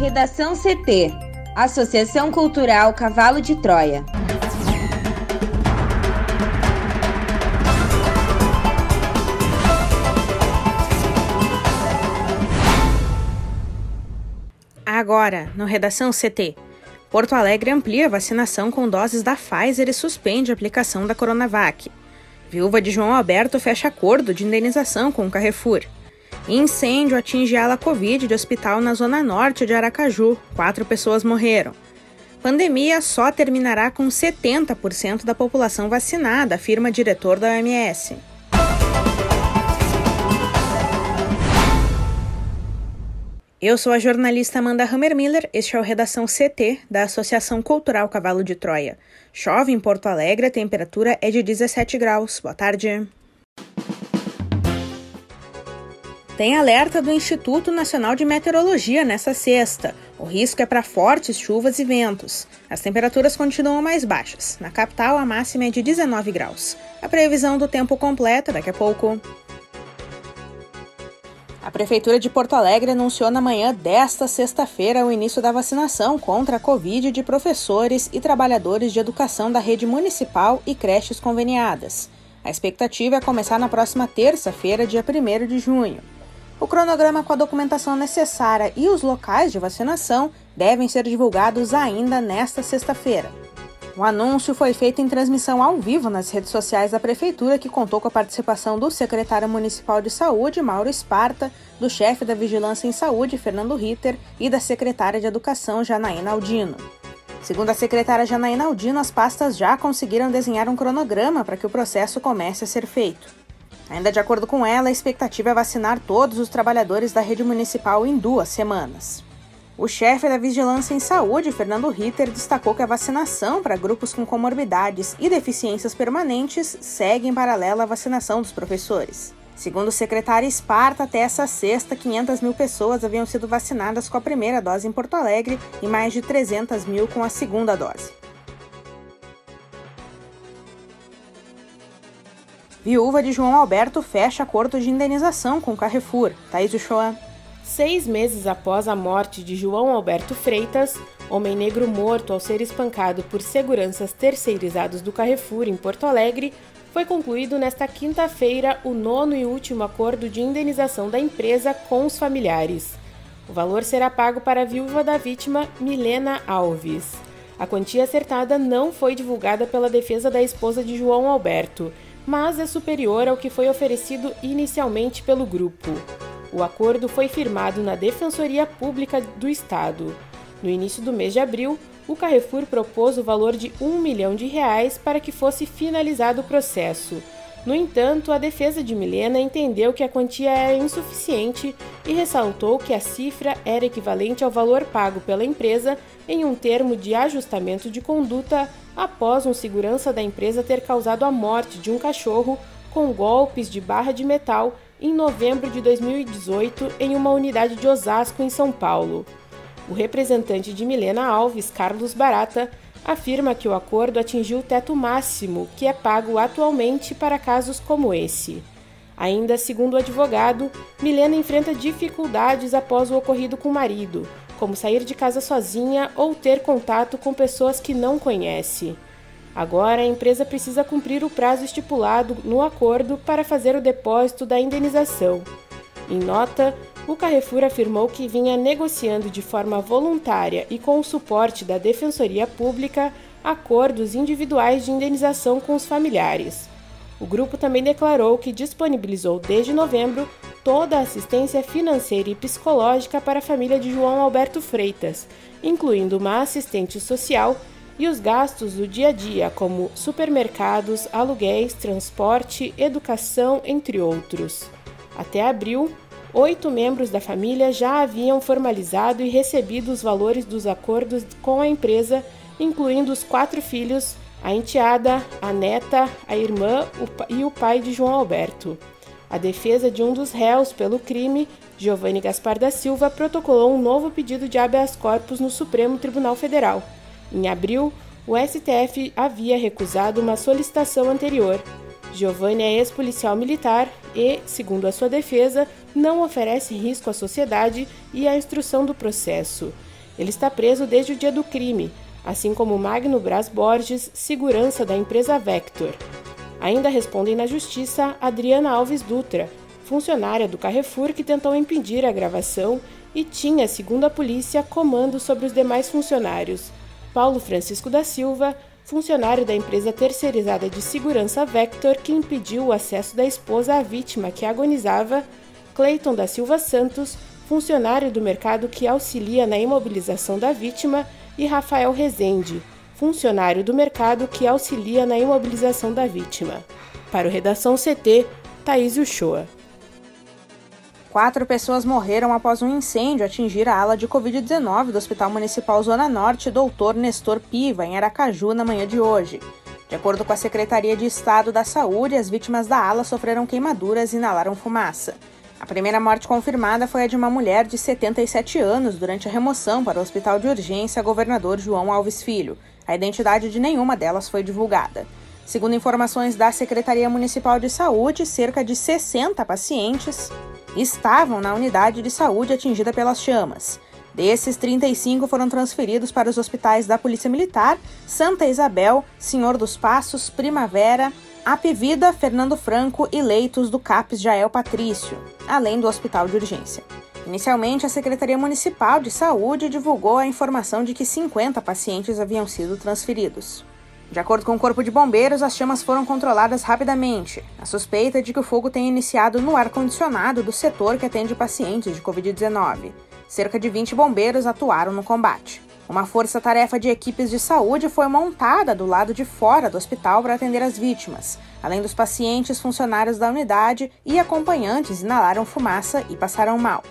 Redação CT Associação Cultural Cavalo de Troia. Agora, no Redação CT. Porto Alegre amplia a vacinação com doses da Pfizer e suspende a aplicação da Coronavac. Viúva de João Alberto fecha acordo de indenização com o Carrefour. Incêndio atinge ala Covid de hospital na zona norte de Aracaju. Quatro pessoas morreram. Pandemia só terminará com 70% da população vacinada, afirma diretor da OMS. Eu sou a jornalista Amanda Hammermiller, este é o Redação CT da Associação Cultural Cavalo de Troia. Chove em Porto Alegre, a temperatura é de 17 graus. Boa tarde. Tem alerta do Instituto Nacional de Meteorologia nessa sexta. O risco é para fortes chuvas e ventos. As temperaturas continuam mais baixas. Na capital, a máxima é de 19 graus. A previsão do tempo completa daqui a pouco. A Prefeitura de Porto Alegre anunciou na manhã desta sexta-feira o início da vacinação contra a Covid de professores e trabalhadores de educação da rede municipal e creches conveniadas. A expectativa é começar na próxima terça-feira, dia 1 de junho. O cronograma com a documentação necessária e os locais de vacinação devem ser divulgados ainda nesta sexta-feira. O anúncio foi feito em transmissão ao vivo nas redes sociais da Prefeitura, que contou com a participação do secretário municipal de saúde, Mauro Esparta, do chefe da Vigilância em Saúde, Fernando Ritter, e da secretária de Educação, Janaína Aldino. Segundo a secretária Janaína Aldino, as pastas já conseguiram desenhar um cronograma para que o processo comece a ser feito. Ainda de acordo com ela, a expectativa é vacinar todos os trabalhadores da rede municipal em duas semanas. O chefe da Vigilância em Saúde, Fernando Ritter, destacou que a vacinação para grupos com comorbidades e deficiências permanentes segue em paralelo à vacinação dos professores. Segundo o secretário Esparta, até essa sexta, 500 mil pessoas haviam sido vacinadas com a primeira dose em Porto Alegre e mais de 300 mil com a segunda dose. Viúva de João Alberto fecha acordo de indenização com Carrefour. Thaís Uchoa. Seis meses após a morte de João Alberto Freitas, homem negro morto ao ser espancado por seguranças terceirizados do Carrefour em Porto Alegre, foi concluído nesta quinta-feira o nono e último acordo de indenização da empresa com os familiares. O valor será pago para a viúva da vítima, Milena Alves. A quantia acertada não foi divulgada pela defesa da esposa de João Alberto, mas é superior ao que foi oferecido inicialmente pelo grupo. O acordo foi firmado na Defensoria Pública do Estado. No início do mês de abril, o Carrefour propôs o valor de um milhão de reais para que fosse finalizado o processo. No entanto, a defesa de Milena entendeu que a quantia era insuficiente e ressaltou que a cifra era equivalente ao valor pago pela empresa em um termo de ajustamento de conduta após um segurança da empresa ter causado a morte de um cachorro com golpes de barra de metal em novembro de 2018 em uma unidade de Osasco, em São Paulo. O representante de Milena Alves, Carlos Barata, afirma que o acordo atingiu o teto máximo que é pago atualmente para casos como esse. Ainda segundo o advogado, Milena enfrenta dificuldades após o ocorrido com o marido, como sair de casa sozinha ou ter contato com pessoas que não conhece. Agora, a empresa precisa cumprir o prazo estipulado no acordo para fazer o depósito da indenização. Em nota, o Carrefour afirmou que vinha negociando de forma voluntária e com o suporte da Defensoria Pública acordos individuais de indenização com os familiares. O grupo também declarou que disponibilizou desde novembro toda a assistência financeira e psicológica para a família de João Alberto Freitas, incluindo uma assistente social e os gastos do dia a dia, como supermercados, aluguéis, transporte, educação, entre outros. Até abril, oito membros da família já haviam formalizado e recebido os valores dos acordos com a empresa, incluindo os quatro filhos, a enteada, a neta, a irmã e o pai de João Alberto. A defesa de um dos réus pelo crime, Giovanni Gaspar da Silva, protocolou um novo pedido de habeas corpus no Supremo Tribunal Federal. Em abril, o STF havia recusado uma solicitação anterior. Giovanni é ex-policial militar e, segundo a sua defesa, não oferece risco à sociedade e à instrução do processo. Ele está preso desde o dia do crime, assim como Magno Braz Borges, segurança da empresa Vector. Ainda respondem na justiça Adriana Alves Dutra, funcionária do Carrefour que tentou impedir a gravação e tinha, segundo a polícia, comando sobre os demais funcionários. Paulo Francisco da Silva, funcionário da empresa terceirizada de segurança Vector, que impediu o acesso da esposa à vítima que agonizava, Cleiton da Silva Santos, funcionário do mercado que auxilia na imobilização da vítima, e Rafael Rezende, funcionário do mercado que auxilia na imobilização da vítima. Para o Redação CT, Thaís Uchoa. Quatro pessoas morreram após um incêndio atingir a ala de Covid-19 do Hospital Municipal Zona Norte Doutor Nestor Piva, em Aracaju, na manhã de hoje. De acordo com a Secretaria de Estado da Saúde, as vítimas da ala sofreram queimaduras e inalaram fumaça. A primeira morte confirmada foi a de uma mulher de 77 anos durante a remoção para o Hospital de Urgência Governador João Alves Filho. A identidade de nenhuma delas foi divulgada. Segundo informações da Secretaria Municipal de Saúde, cerca de 60 pacientes estavam na unidade de saúde atingida pelas chamas. Desses, 35 foram transferidos para os hospitais da Polícia Militar, Santa Isabel, Senhor dos Passos, Primavera, Apivida, Fernando Franco e leitos do CAPES Jael Patrício, além do Hospital de Urgência. Inicialmente, a Secretaria Municipal de Saúde divulgou a informação de que 50 pacientes haviam sido transferidos. De acordo com o Corpo de Bombeiros, as chamas foram controladas rapidamente. A suspeita é de que o fogo tenha iniciado no ar-condicionado do setor que atende pacientes de Covid-19. Cerca de 20 bombeiros atuaram no combate. Uma força-tarefa de equipes de saúde foi montada do lado de fora do hospital para atender as vítimas. Além dos pacientes, funcionários da unidade e acompanhantes inalaram fumaça e passaram mal.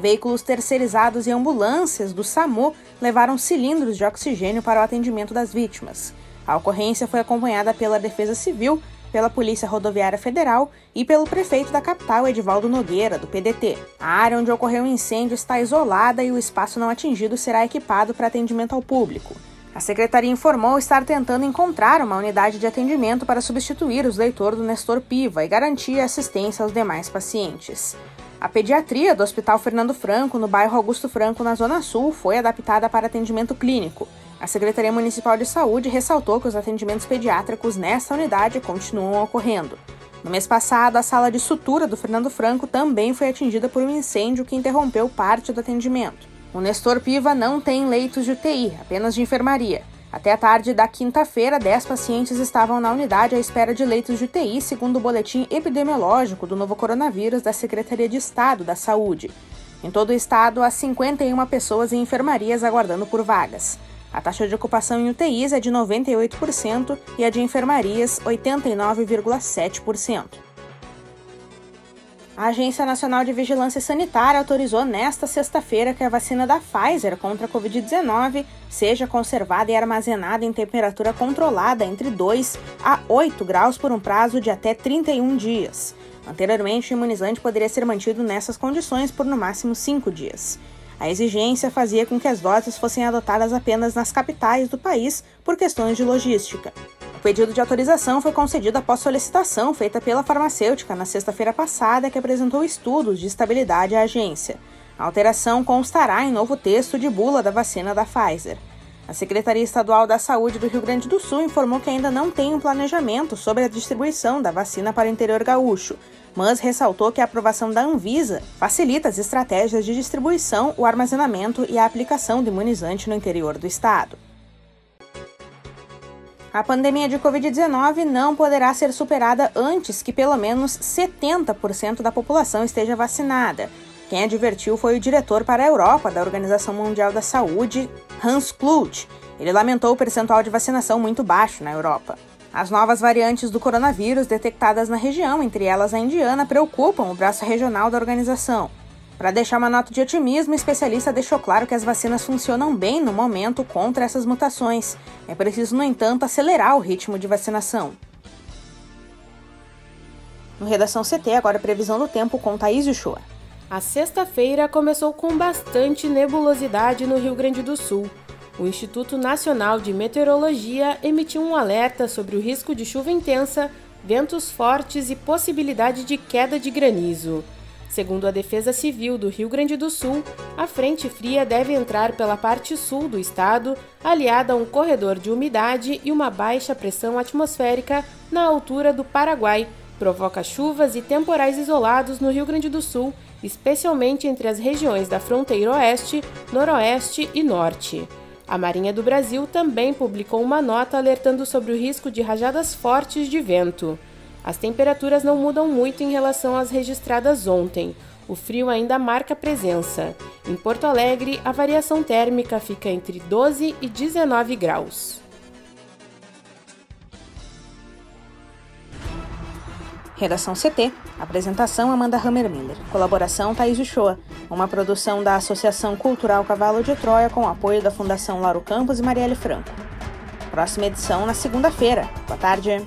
Veículos terceirizados e ambulâncias do SAMU levaram cilindros de oxigênio para o atendimento das vítimas. A ocorrência foi acompanhada pela Defesa Civil, pela Polícia Rodoviária Federal e pelo prefeito da capital, Edivaldo Nogueira, do PDT. A área onde ocorreu o incêndio está isolada e o espaço não atingido será equipado para atendimento ao público. A secretaria informou estar tentando encontrar uma unidade de atendimento para substituir os leitores do Nestor Piva e garantir assistência aos demais pacientes. A pediatria do Hospital Fernando Franco, no bairro Augusto Franco, na Zona Sul, foi adaptada para atendimento clínico. A Secretaria Municipal de Saúde ressaltou que os atendimentos pediátricos nesta unidade continuam ocorrendo. No mês passado, a sala de sutura do Fernando Franco também foi atingida por um incêndio que interrompeu parte do atendimento. O Nestor Piva não tem leitos de UTI, apenas de enfermaria. Até a tarde da quinta-feira, 10 pacientes estavam na unidade à espera de leitos de UTI, segundo o boletim epidemiológico do novo coronavírus da Secretaria de Estado da Saúde. Em todo o estado, há 51 pessoas em enfermarias aguardando por vagas. A taxa de ocupação em UTIs é de 98% e a de enfermarias 89,7%. A Agência Nacional de Vigilância Sanitária autorizou nesta sexta-feira que a vacina da Pfizer contra a Covid-19 seja conservada e armazenada em temperatura controlada entre 2 a 8 graus por um prazo de até 31 dias. Anteriormente, o imunizante poderia ser mantido nessas condições por no máximo 5 dias. A exigência fazia com que as doses fossem adotadas apenas nas capitais do país por questões de logística. O pedido de autorização foi concedido após solicitação feita pela farmacêutica na sexta-feira passada, que apresentou estudos de estabilidade à agência. A alteração constará em novo texto de bula da vacina da Pfizer. A Secretaria Estadual da Saúde do Rio Grande do Sul informou que ainda não tem um planejamento sobre a distribuição da vacina para o interior gaúcho, mas ressaltou que a aprovação da Anvisa facilita as estratégias de distribuição, o armazenamento e a aplicação do imunizante no interior do estado. A pandemia de Covid-19 não poderá ser superada antes que pelo menos 70% da população esteja vacinada. Quem advertiu foi o diretor para a Europa da Organização Mundial da Saúde, Hans Kluge. Ele lamentou o percentual de vacinação muito baixo na Europa. As novas variantes do coronavírus detectadas na região, entre elas a indiana, preocupam o braço regional da organização. Para deixar uma nota de otimismo, o especialista deixou claro que as vacinas funcionam bem no momento contra essas mutações. É preciso, no entanto, acelerar o ritmo de vacinação. No Redação CT, agora previsão do tempo com Thaís Uchoa. A sexta-feira começou com bastante nebulosidade no Rio Grande do Sul o Instituto Nacional de Meteorologia emitiu um alerta sobre o risco de chuva intensa ventos fortes e possibilidade de queda de granizo. Segundo a Defesa Civil do Rio Grande do Sul, a frente fria deve entrar pela parte sul do estado, aliada a um corredor de umidade e uma baixa pressão atmosférica na altura do Paraguai. Provoca chuvas e temporais isolados no Rio Grande do Sul, especialmente entre as regiões da fronteira oeste, noroeste e norte. A Marinha do Brasil também publicou uma nota alertando sobre o risco de rajadas fortes de vento. As temperaturas não mudam muito em relação às registradas ontem. O frio ainda marca presença. Em Porto Alegre, a variação térmica fica entre 12 e 19 graus. Redação CT. Apresentação Amanda Hammermiller. Colaboração Thaís Uchoa. Uma produção da Associação Cultural Cavalo de Troia com apoio da Fundação Lauro Campos e Marielle Franco. Próxima edição na segunda-feira. Boa tarde.